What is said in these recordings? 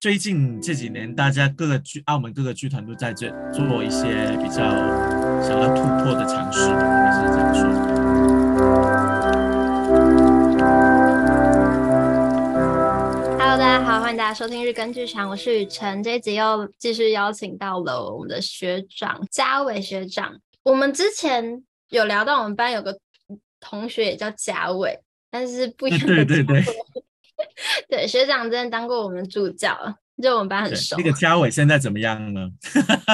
最近这几年，大家各个剧，澳门各个剧团都在这做一些比较想要突破的尝试，应该是这样说。Hello，大家好，欢迎大家收听日更剧场，我是雨辰。这一集又继续邀请到了我们的学长嘉伟学长。我们之前有聊到，我们班有个同学也叫嘉伟，但是不一样的。对对对。对，学长真的当过我们助教，就我们班很熟。那个嘉伟现在怎么样呢？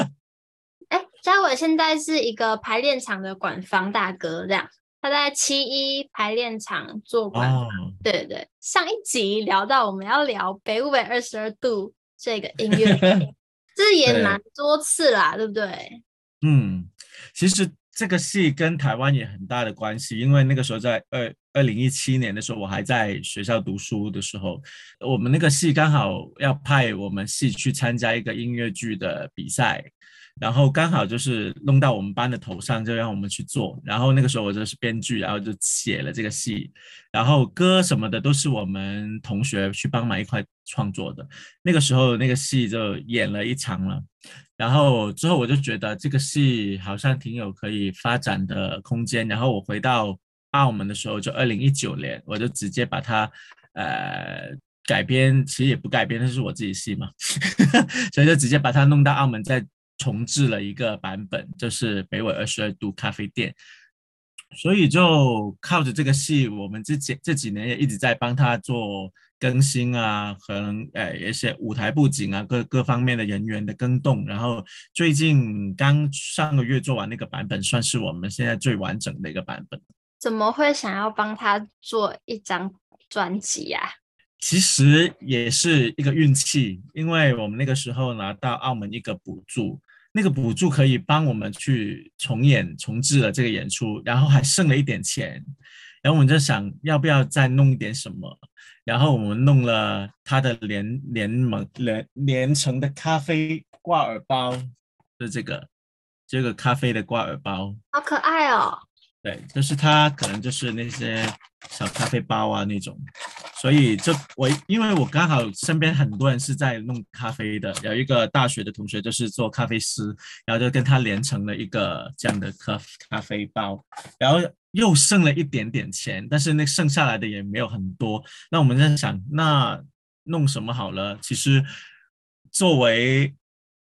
哎，嘉伟现在是一个排练场的管房大哥，这样他在七一排练场做管房。哦、对对，上一集聊到我们要聊北纬二十二度这个音乐，这也蛮多次啦，对，对不对？嗯，其实。这个戏跟台湾也很大的关系，因为那个时候在二二零一七年的时候，我还在学校读书的时候，我们那个戏刚好要派我们戏去参加一个音乐剧的比赛。然后刚好就是弄到我们班的头上，就让我们去做。然后那个时候我就是编剧，然后就写了这个戏。然后歌什么的都是我们同学去帮忙一块创作的。那个时候那个戏就演了一场了。然后之后我就觉得这个戏好像挺有可以发展的空间。然后我回到澳门的时候，就二零一九年，我就直接把它呃改编，其实也不改编，那是我自己戏嘛，所以就直接把它弄到澳门再。重置了一个版本，就是北纬二十二度咖啡店，所以就靠着这个戏，我们这几这几年也一直在帮他做更新啊，可能呃一些舞台布景啊，各各方面的人员的更动，然后最近刚上个月做完那个版本，算是我们现在最完整的一个版本。怎么会想要帮他做一张专辑呀？其实也是一个运气，因为我们那个时候拿到澳门一个补助。那个补助可以帮我们去重演、重置了这个演出，然后还剩了一点钱，然后我们就想要不要再弄一点什么，然后我们弄了他的连连盟连连成的咖啡挂耳包，就这个这个咖啡的挂耳包，好可爱哦。对，就是它可能就是那些小咖啡包啊那种，所以就我因为我刚好身边很多人是在弄咖啡的，有一个大学的同学就是做咖啡师，然后就跟他连成了一个这样的咖咖啡包，然后又剩了一点点钱，但是那剩下来的也没有很多，那我们在想那弄什么好了？其实作为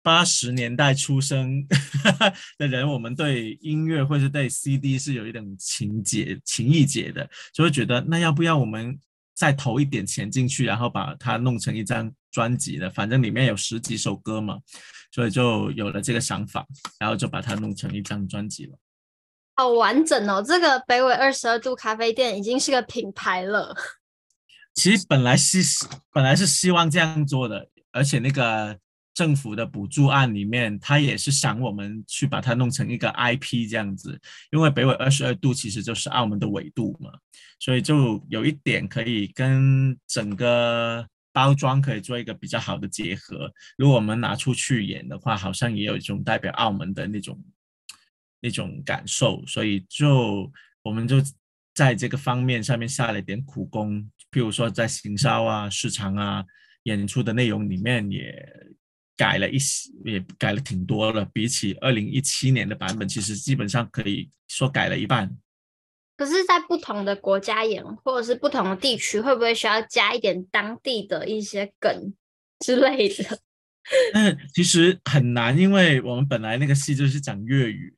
八十年代出生 的人，我们对音乐或是对 CD 是有一种情结、情意结的，就会觉得那要不要我们再投一点钱进去，然后把它弄成一张专辑的？反正里面有十几首歌嘛，所以就有了这个想法，然后就把它弄成一张专辑了。好完整哦！这个北纬二十二度咖啡店已经是个品牌了。其实本来是本来是希望这样做的，而且那个。政府的补助案里面，他也是想我们去把它弄成一个 IP 这样子，因为北纬二十二度其实就是澳门的纬度嘛，所以就有一点可以跟整个包装可以做一个比较好的结合。如果我们拿出去演的话，好像也有一种代表澳门的那种那种感受，所以就我们就在这个方面上面下了点苦功，譬如说在行销啊、市场啊、演出的内容里面也。改了一些，也改了挺多了。比起二零一七年的版本，其实基本上可以说改了一半。可是，在不同的国家演，或者是不同的地区，会不会需要加一点当地的一些梗之类的？嗯，其实很难，因为我们本来那个戏就是讲粤语，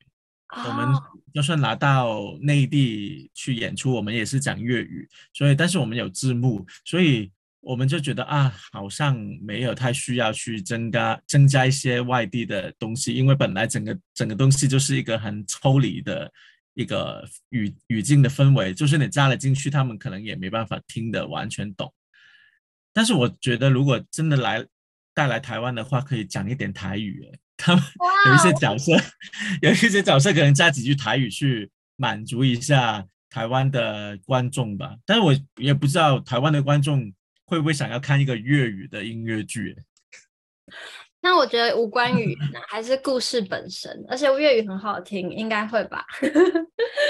哦、我们就算拿到内地去演出，我们也是讲粤语。所以，但是我们有字幕，所以。我们就觉得啊，好像没有太需要去增加增加一些外地的东西，因为本来整个整个东西就是一个很抽离的一个语语境的氛围，就是你加了进去，他们可能也没办法听得完全懂。但是我觉得，如果真的来带来台湾的话，可以讲一点台语，他们有一些角色，有一些角色可能加几句台语去满足一下台湾的观众吧。但是我也不知道台湾的观众。会不会想要看一个粤语的音乐剧？那我觉得无关语言呢，还是故事本身，而且粤语很好听，应该会吧？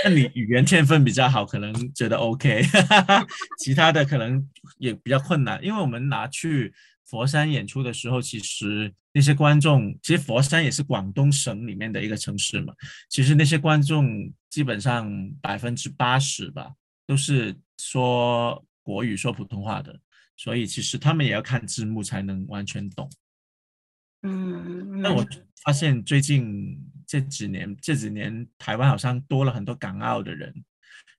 那你语言天分比较好，可能觉得 OK，其他的可能也比较困难，因为我们拿去佛山演出的时候，其实那些观众，其实佛山也是广东省里面的一个城市嘛，其实那些观众基本上百分之八十吧，都是说国语、说普通话的，所以其实他们也要看字幕才能完全懂。嗯，那我发现最近这几年这几年台湾好像多了很多港澳的人，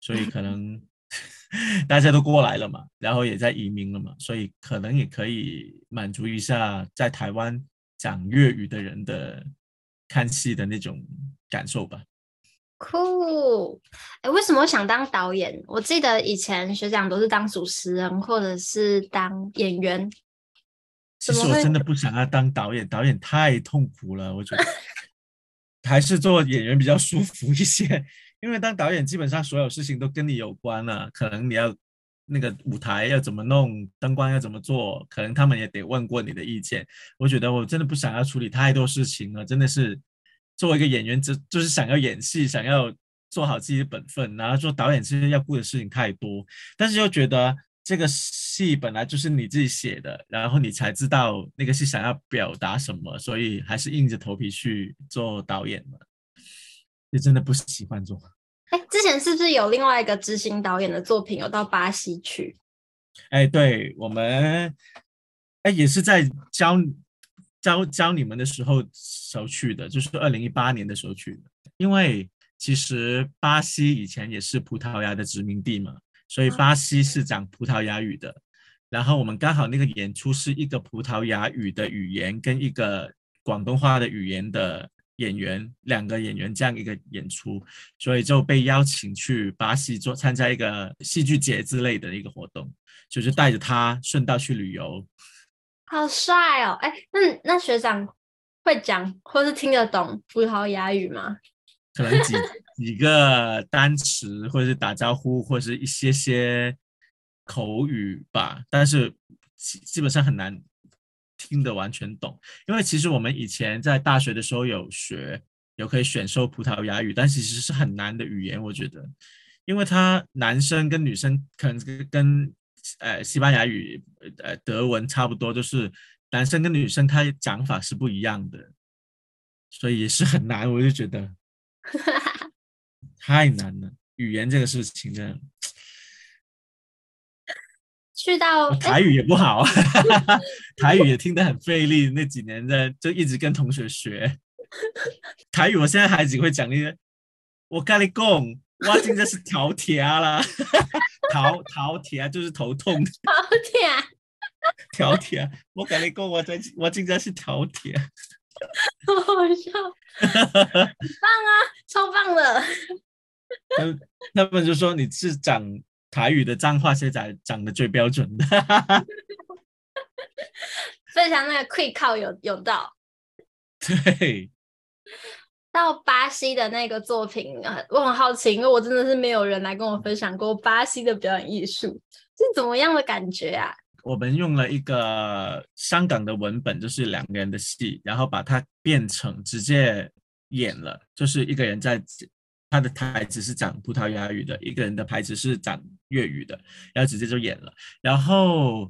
所以可能 大家都过来了嘛，然后也在移民了嘛，所以可能也可以满足一下在台湾讲粤语的人的看戏的那种感受吧。酷，哎，为什么想当导演？我记得以前学长都是当主持人或者是当演员。其实我真的不想要当导演，导演太痛苦了，我觉得 还是做演员比较舒服一些。因为当导演基本上所有事情都跟你有关了，可能你要那个舞台要怎么弄，灯光要怎么做，可能他们也得问过你的意见。我觉得我真的不想要处理太多事情了，真的是作为一个演员，就就是想要演戏，想要做好自己的本分。然后做导演其实要顾的事情太多，但是又觉得。这个戏本来就是你自己写的，然后你才知道那个戏想要表达什么，所以还是硬着头皮去做导演嘛。也真的不喜欢做。哎，之前是不是有另外一个执行导演的作品有到巴西去？哎，对，我们哎也是在教教教你们的时候时候去的，就是二零一八年的时候去的。因为其实巴西以前也是葡萄牙的殖民地嘛。所以巴西是讲葡萄牙语的，然后我们刚好那个演出是一个葡萄牙语的语言跟一个广东话的语言的演员，两个演员这样一个演出，所以就被邀请去巴西做参加一个戏剧节之类的一个活动，就是带着他顺道去旅游。好帅哦！哎，那那学长会讲或是听得懂葡萄牙语吗？可能几几个单词，或者是打招呼，或者是一些些口语吧，但是基基本上很难听得完全懂。因为其实我们以前在大学的时候有学，有可以选修葡萄牙语，但其实是很难的语言，我觉得，因为他男生跟女生可能跟呃西班牙语、呃德文差不多，就是男生跟女生他讲法是不一样的，所以也是很难，我就觉得。太难了，语言这个事情的，去到台语也不好，台语也听得很费力。那几年在就一直跟同学学台语，我现在还只会讲那些，我跟你讲，我真的是头痛啦，头头痛就是头痛，头 痛，头痛，我跟你讲，我真我真的是头痛。好好笑，很 棒啊，超棒的。他们就说你是讲台语的脏话，现在讲的最标准的。非常那个 quick call 有有到。对，到巴西的那个作品，我很好奇，因为我真的是没有人来跟我分享过巴西的表演艺术是怎么样的感觉啊？我们用了一个香港的文本，就是两个人的戏，然后把它变成直接演了，就是一个人在他的台词是讲葡萄牙语的，一个人的台词是讲粤语的，然后直接就演了。然后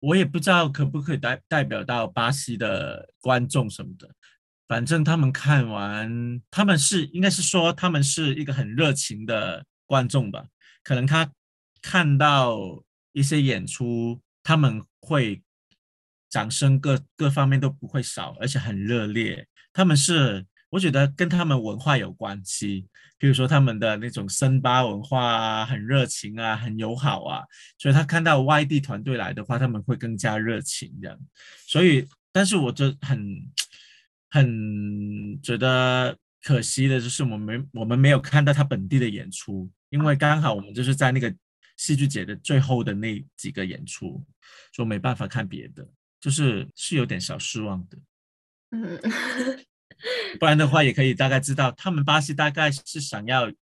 我也不知道可不可以代代表到巴西的观众什么的，反正他们看完，他们是应该是说他们是一个很热情的观众吧，可能他看到一些演出。他们会掌声各各方面都不会少，而且很热烈。他们是我觉得跟他们文化有关系，比如说他们的那种森巴文化啊，很热情啊，很友好啊。所以他看到外地团队来的话，他们会更加热情这样。所以，但是我就很很觉得可惜的就是我们没我们没有看到他本地的演出，因为刚好我们就是在那个。戏剧节的最后的那几个演出，就没办法看别的，就是是有点小失望的。嗯，不然的话也可以大概知道他们巴西大概是想要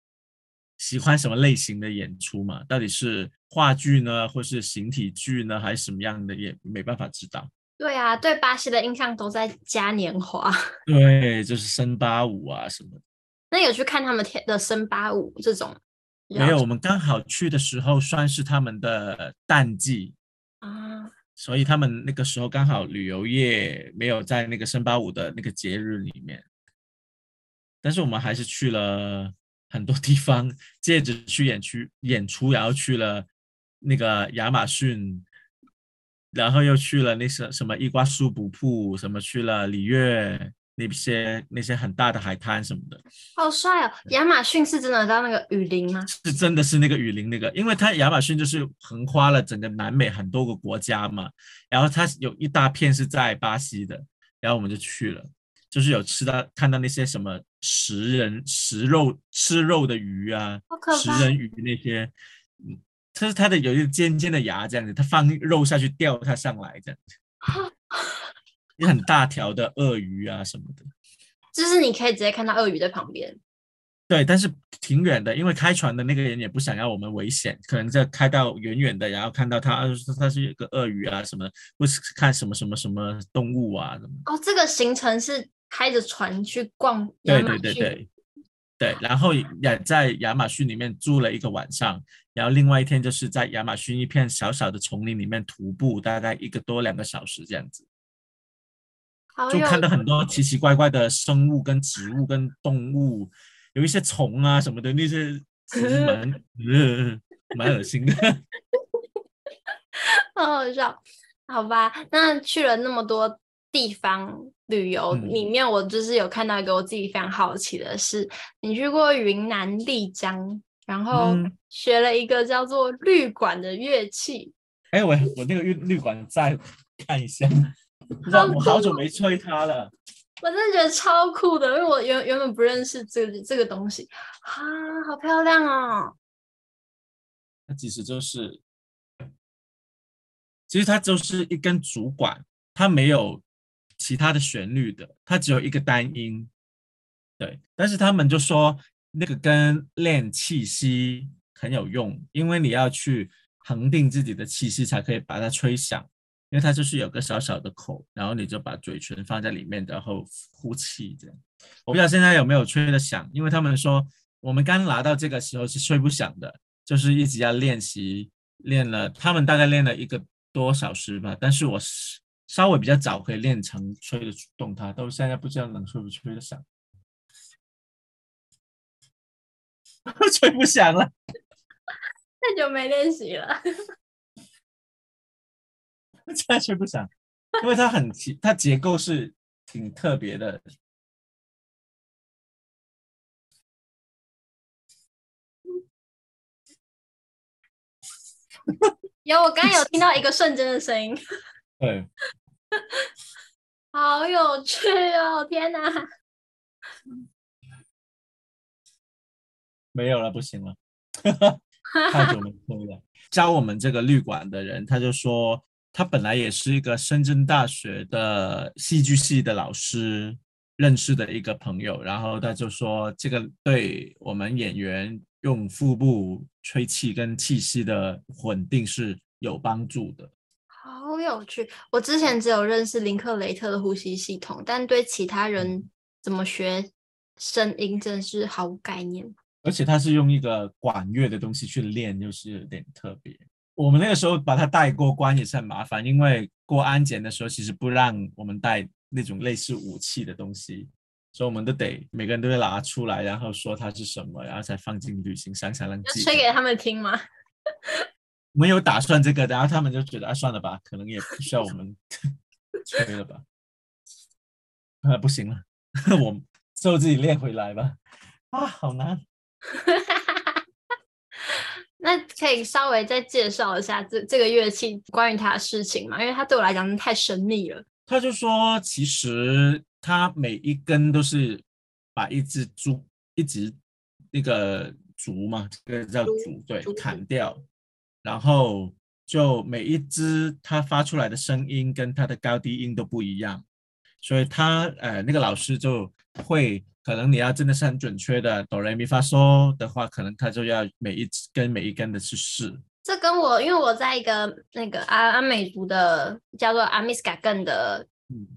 喜欢什么类型的演出嘛？到底是话剧呢，或是形体剧呢，还是什么样的？也没办法知道。对啊，对巴西的印象都在嘉年华。对，就是森巴舞啊什么的。那有去看他们跳的森巴舞这种？没有，我们刚好去的时候算是他们的淡季啊，所以他们那个时候刚好旅游业没有在那个森巴舞的那个节日里面，但是我们还是去了很多地方，接着去演出演出，然后去了那个亚马逊，然后又去了那些什么伊瓜苏瀑布，什么去了里约。那些那些很大的海滩什么的，好帅哦！亚马逊是真的到那个雨林吗？是真的是那个雨林那个，因为它亚马逊就是横跨了整个南美很多个国家嘛，然后它有一大片是在巴西的，然后我们就去了，就是有吃到看到那些什么食人食肉吃肉的鱼啊，食人鱼那些，嗯，它是它的有一个尖尖的牙这样子，它放肉下去钓它上来这样子。有很大条的鳄鱼啊什么的，就是你可以直接看到鳄鱼在旁边。对，但是挺远的，因为开船的那个人也不想要我们危险，可能在开到远远的，然后看到它，它是一个鳄鱼啊什么，或是看什么什么什么动物啊什么。哦，这个行程是开着船去逛。对对对对，对，然后也在亚马逊里面住了一个晚上，然后另外一天就是在亚马逊一片小小的丛林里面徒步，大概一个多两个小时这样子。就看到很多奇奇怪怪的生物、跟植物、跟动物，有一些虫啊什么的，那些 其实蛮呃 蛮恶心的，好好笑。好吧，那去了那么多地方旅游，嗯、里面我就是有看到一个我自己非常好奇的是，你去过云南丽江，然后学了一个叫做绿管的乐器。哎、嗯，我我那个绿绿管再看一下。不知道我好久没吹它了，我真的觉得超酷的，因为我原原本不认识这个这个东西啊，好漂亮哦！它其实就是，其实它就是一根竹管，它没有其他的旋律的，它只有一个单音。对，但是他们就说那个跟练气息很有用，因为你要去恒定自己的气息，才可以把它吹响。因为它就是有个小小的口，然后你就把嘴唇放在里面，然后呼气这样。我不知道现在有没有吹得响，因为他们说我们刚拿到这个时候是吹不响的，就是一直要练习，练了他们大概练了一个多小时吧。但是我是稍微比较早可以练成吹得动它，到现在不知道能吹不吹得响，吹不响了，太久没练习了。现在吹不响，因为它很奇，它结构是挺特别的。有，我刚刚有听到一个瞬间的声音。对，好有趣哦！天哪，没有了，不行了，太久没吹了。教我们这个律管的人，他就说。他本来也是一个深圳大学的戏剧系的老师认识的一个朋友，然后他就说，这个对我们演员用腹部吹气跟气息的稳定是有帮助的。好有趣！我之前只有认识林克雷特的呼吸系统，但对其他人怎么学声音真是毫无概念。而且他是用一个管乐的东西去练，就是有点特别。我们那个时候把它带过关也是很麻烦，因为过安检的时候其实不让我们带那种类似武器的东西，所以我们都得每个人都会拿出来，然后说它是什么，然后才放进旅行箱才能寄。吹给他们听吗？没有打算这个，然后他们就觉得啊，算了吧，可能也不需要我们 吹了吧。啊，不行了，我之后自己练回来吧。啊，好难。那可以稍微再介绍一下这这个乐器关于它的事情吗？因为它对我来讲太神秘了。他就说，其实它每一根都是把一只竹，一直那个竹嘛，这个叫竹，对，砍掉，然后就每一只它发出来的声音跟它的高低音都不一样，所以他呃那个老师就会。可能你要真的是很准确的哆来咪发嗦的话，可能他就要每一根每一根的去试。这跟我，因为我在一个那个阿阿美族的叫做阿米斯卡根的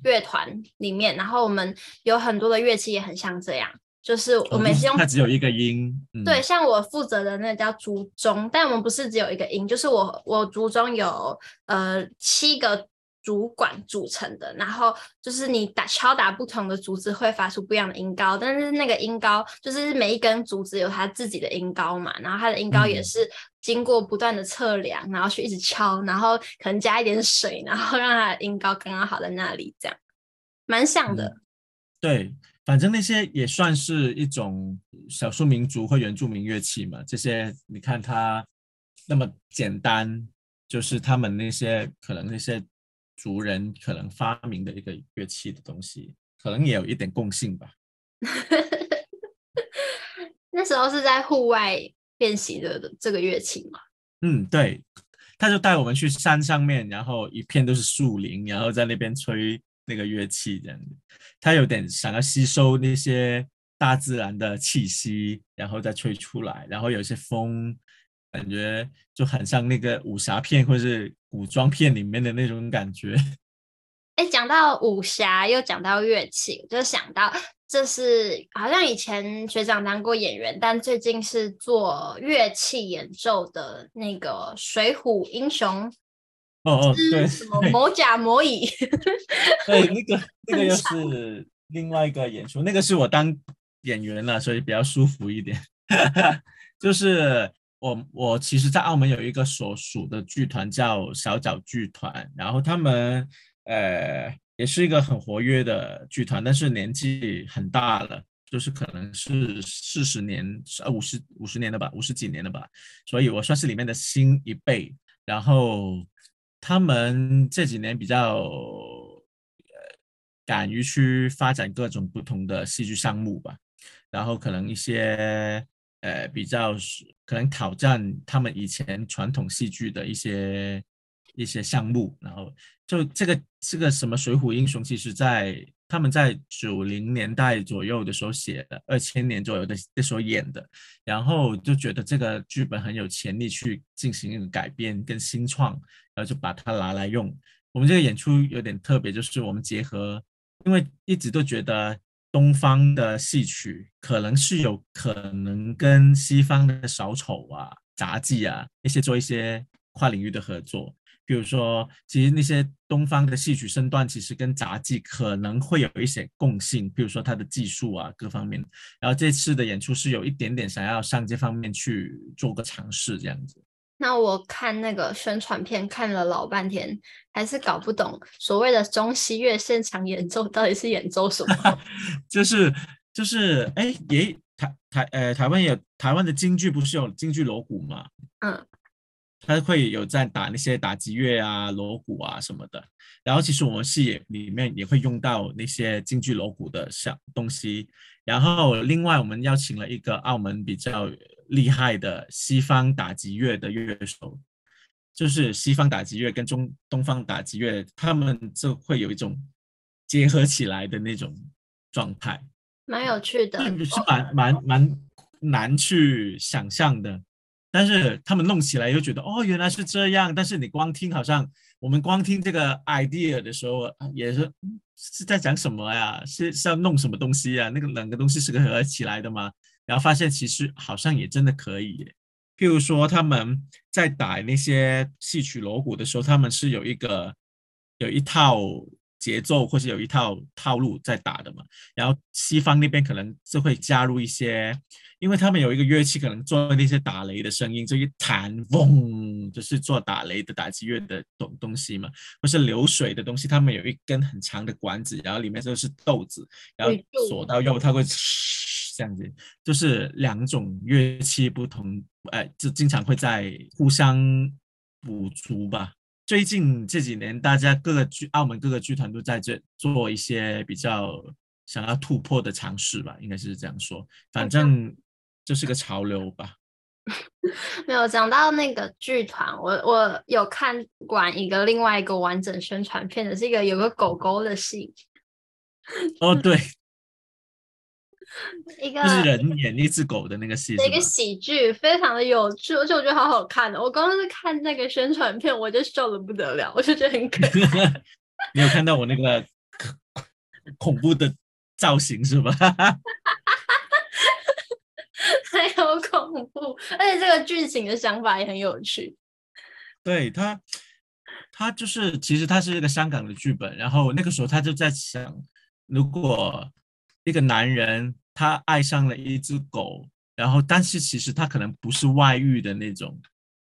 乐团里面，然后我们有很多的乐器也很像这样，就是我每次用、哦、它只有一个音，嗯、对，像我负责的那个叫竹钟，但我们不是只有一个音，就是我我竹钟有呃七个主管组成的，然后就是你打敲打不同的竹子会发出不一样的音高，但是那个音高就是每一根竹子有它自己的音高嘛，然后它的音高也是经过不断的测量，嗯、然后去一直敲，然后可能加一点水，然后让它的音高刚刚好在那里，这样蛮像的。嗯、对。反正那些也算是一种少数民族或原住民乐器嘛。这些你看它那么简单，就是他们那些可能那些族人可能发明的一个乐器的东西，可能也有一点共性吧。那时候是在户外练习的这个乐器吗？嗯，对，他就带我们去山上面，然后一片都是树林，然后在那边吹。那个乐器这样子，他有点想要吸收那些大自然的气息，然后再吹出来，然后有些风，感觉就很像那个武侠片或是古装片里面的那种感觉。哎，讲到武侠，又讲到乐器，我就想到这是好像以前学长当过演员，但最近是做乐器演奏的那个《水浒英雄》。哦哦，对，什么魔甲魔乙？对，那个 那个又是另外一个演出，那个是我当演员了，所以比较舒服一点。就是我我其实，在澳门有一个所属的剧团叫小角剧团，然后他们呃也是一个很活跃的剧团，但是年纪很大了，就是可能是四十年呃五十五十年了吧，五十几年了吧，所以我算是里面的新一辈，然后。他们这几年比较呃敢于去发展各种不同的戏剧项目吧，然后可能一些呃比较可能挑战他们以前传统戏剧的一些一些项目，然后就这个这个什么《水浒英雄》，其实在他们在九零年代左右的时候写的，二千年左右的那时候演的，然后就觉得这个剧本很有潜力去进行改编跟新创，然后就把它拿来用。我们这个演出有点特别，就是我们结合，因为一直都觉得东方的戏曲可能是有可能跟西方的小丑啊、杂技啊一些做一些跨领域的合作。比如说，其实那些东方的戏曲身段，其实跟杂技可能会有一些共性，比如说它的技术啊各方面。然后这次的演出是有一点点想要上这方面去做个尝试，这样子。那我看那个宣传片看了老半天，还是搞不懂所谓的中西乐现场演奏到底是演奏什么？就 是就是，哎，也台台呃台湾有台湾的京剧不是有京剧锣鼓吗？嗯。他会有在打那些打击乐啊、锣鼓啊什么的，然后其实我们戏里面也会用到那些京剧锣鼓的小东西。然后另外我们邀请了一个澳门比较厉害的西方打击乐的乐手，就是西方打击乐跟中东方打击乐，他们就会有一种结合起来的那种状态，蛮有趣的，是蛮蛮蛮难去想象的。但是他们弄起来又觉得哦，原来是这样。但是你光听，好像我们光听这个 idea 的时候，也是是在讲什么呀？是是要弄什么东西呀？那个两个东西是个合起来的吗？然后发现其实好像也真的可以。譬如说他们在打那些戏曲锣鼓的时候，他们是有一个有一套节奏或是有一套套路在打的嘛。然后西方那边可能就会加入一些。因为他们有一个乐器，可能做那些打雷的声音，就一弹嗡，就是做打雷的打击乐的东东西嘛，或是流水的东西。他们有一根很长的管子，然后里面就是豆子，然后左到右，它会这样子，就是两种乐器不同，哎，就经常会在互相补足吧。最近这几年，大家各个剧，澳门各个剧团都在这做一些比较想要突破的尝试吧，应该是这样说，反正。就是个潮流吧。没有讲到那个剧团，我我有看完一个另外一个完整宣传片的，是一个有个狗狗的戏。哦，对，一个就是人演一只狗的那个戏，一个喜剧，非常的有趣，而且我觉得好好看的。我刚刚是看那个宣传片，我就笑的不得了，我就觉得很可爱。你有看到我那个恐怖的造型是吧？还有恐怖，而且这个剧情的想法也很有趣。对他，他就是其实他是一个香港的剧本，然后那个时候他就在想，如果一个男人他爱上了一只狗，然后但是其实他可能不是外遇的那种。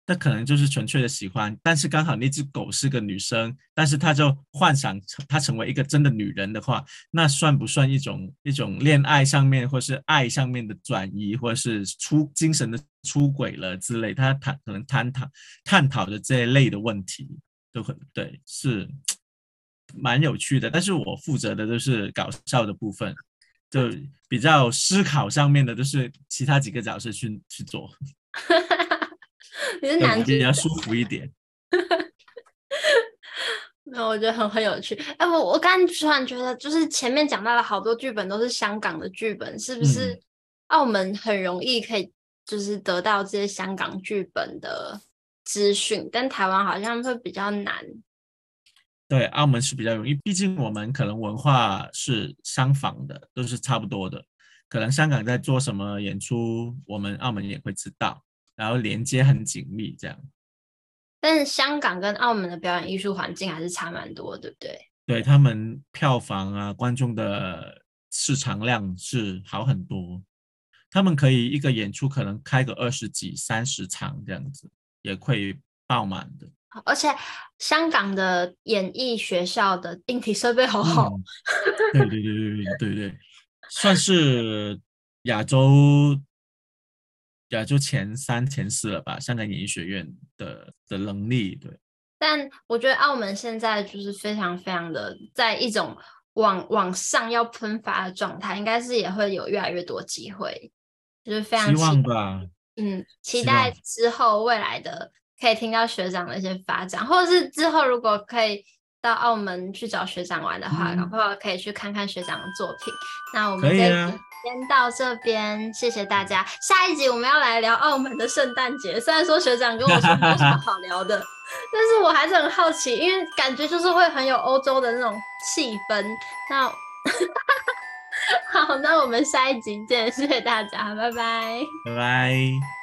那可能就是纯粹的喜欢，但是刚好那只狗是个女生，但是她就幻想她成为一个真的女人的话，那算不算一种一种恋爱上面或是爱上面的转移，或是出精神的出轨了之类？他谈可能探讨探讨的这一类的问题都很对，是蛮有趣的。但是我负责的都是搞笑的部分，就比较思考上面的都是其他几个角色去去做。你是男比较舒服一点，那我觉得很很有趣。哎，我我刚突然觉得，就是前面讲到了好多剧本都是香港的剧本，是不是？澳门很容易可以就是得到这些香港剧本的资讯，但台湾好像会比较难。对，澳门是比较容易，毕竟我们可能文化是相仿的，都是差不多的。可能香港在做什么演出，我们澳门也会知道。然后连接很紧密，这样。但是香港跟澳门的表演艺术环境还是差蛮多，对不对？对，他们票房啊，观众的市场量是好很多。他们可以一个演出可能开个二十几、三十场这样子，也会爆满的。而且香港的演艺学校的硬体设备好好。嗯、对对对对对对对，算是亚洲。也就前三、前四了吧，香港演艺学院的的能力，对。但我觉得澳门现在就是非常非常的在一种往往上要喷发的状态，应该是也会有越来越多机会，就是非常希望吧。嗯，期待之后未来的可以听到学长的一些发展，或者是之后如果可以到澳门去找学长玩的话，然后、嗯、可以去看看学长的作品。那我们可以。先到这边，谢谢大家。下一集我们要来聊澳门的圣诞节。虽然说学长跟我说没什么好聊的，但是我还是很好奇，因为感觉就是会很有欧洲的那种气氛。那 好，那我们下一集见，谢谢大家，拜拜，拜拜。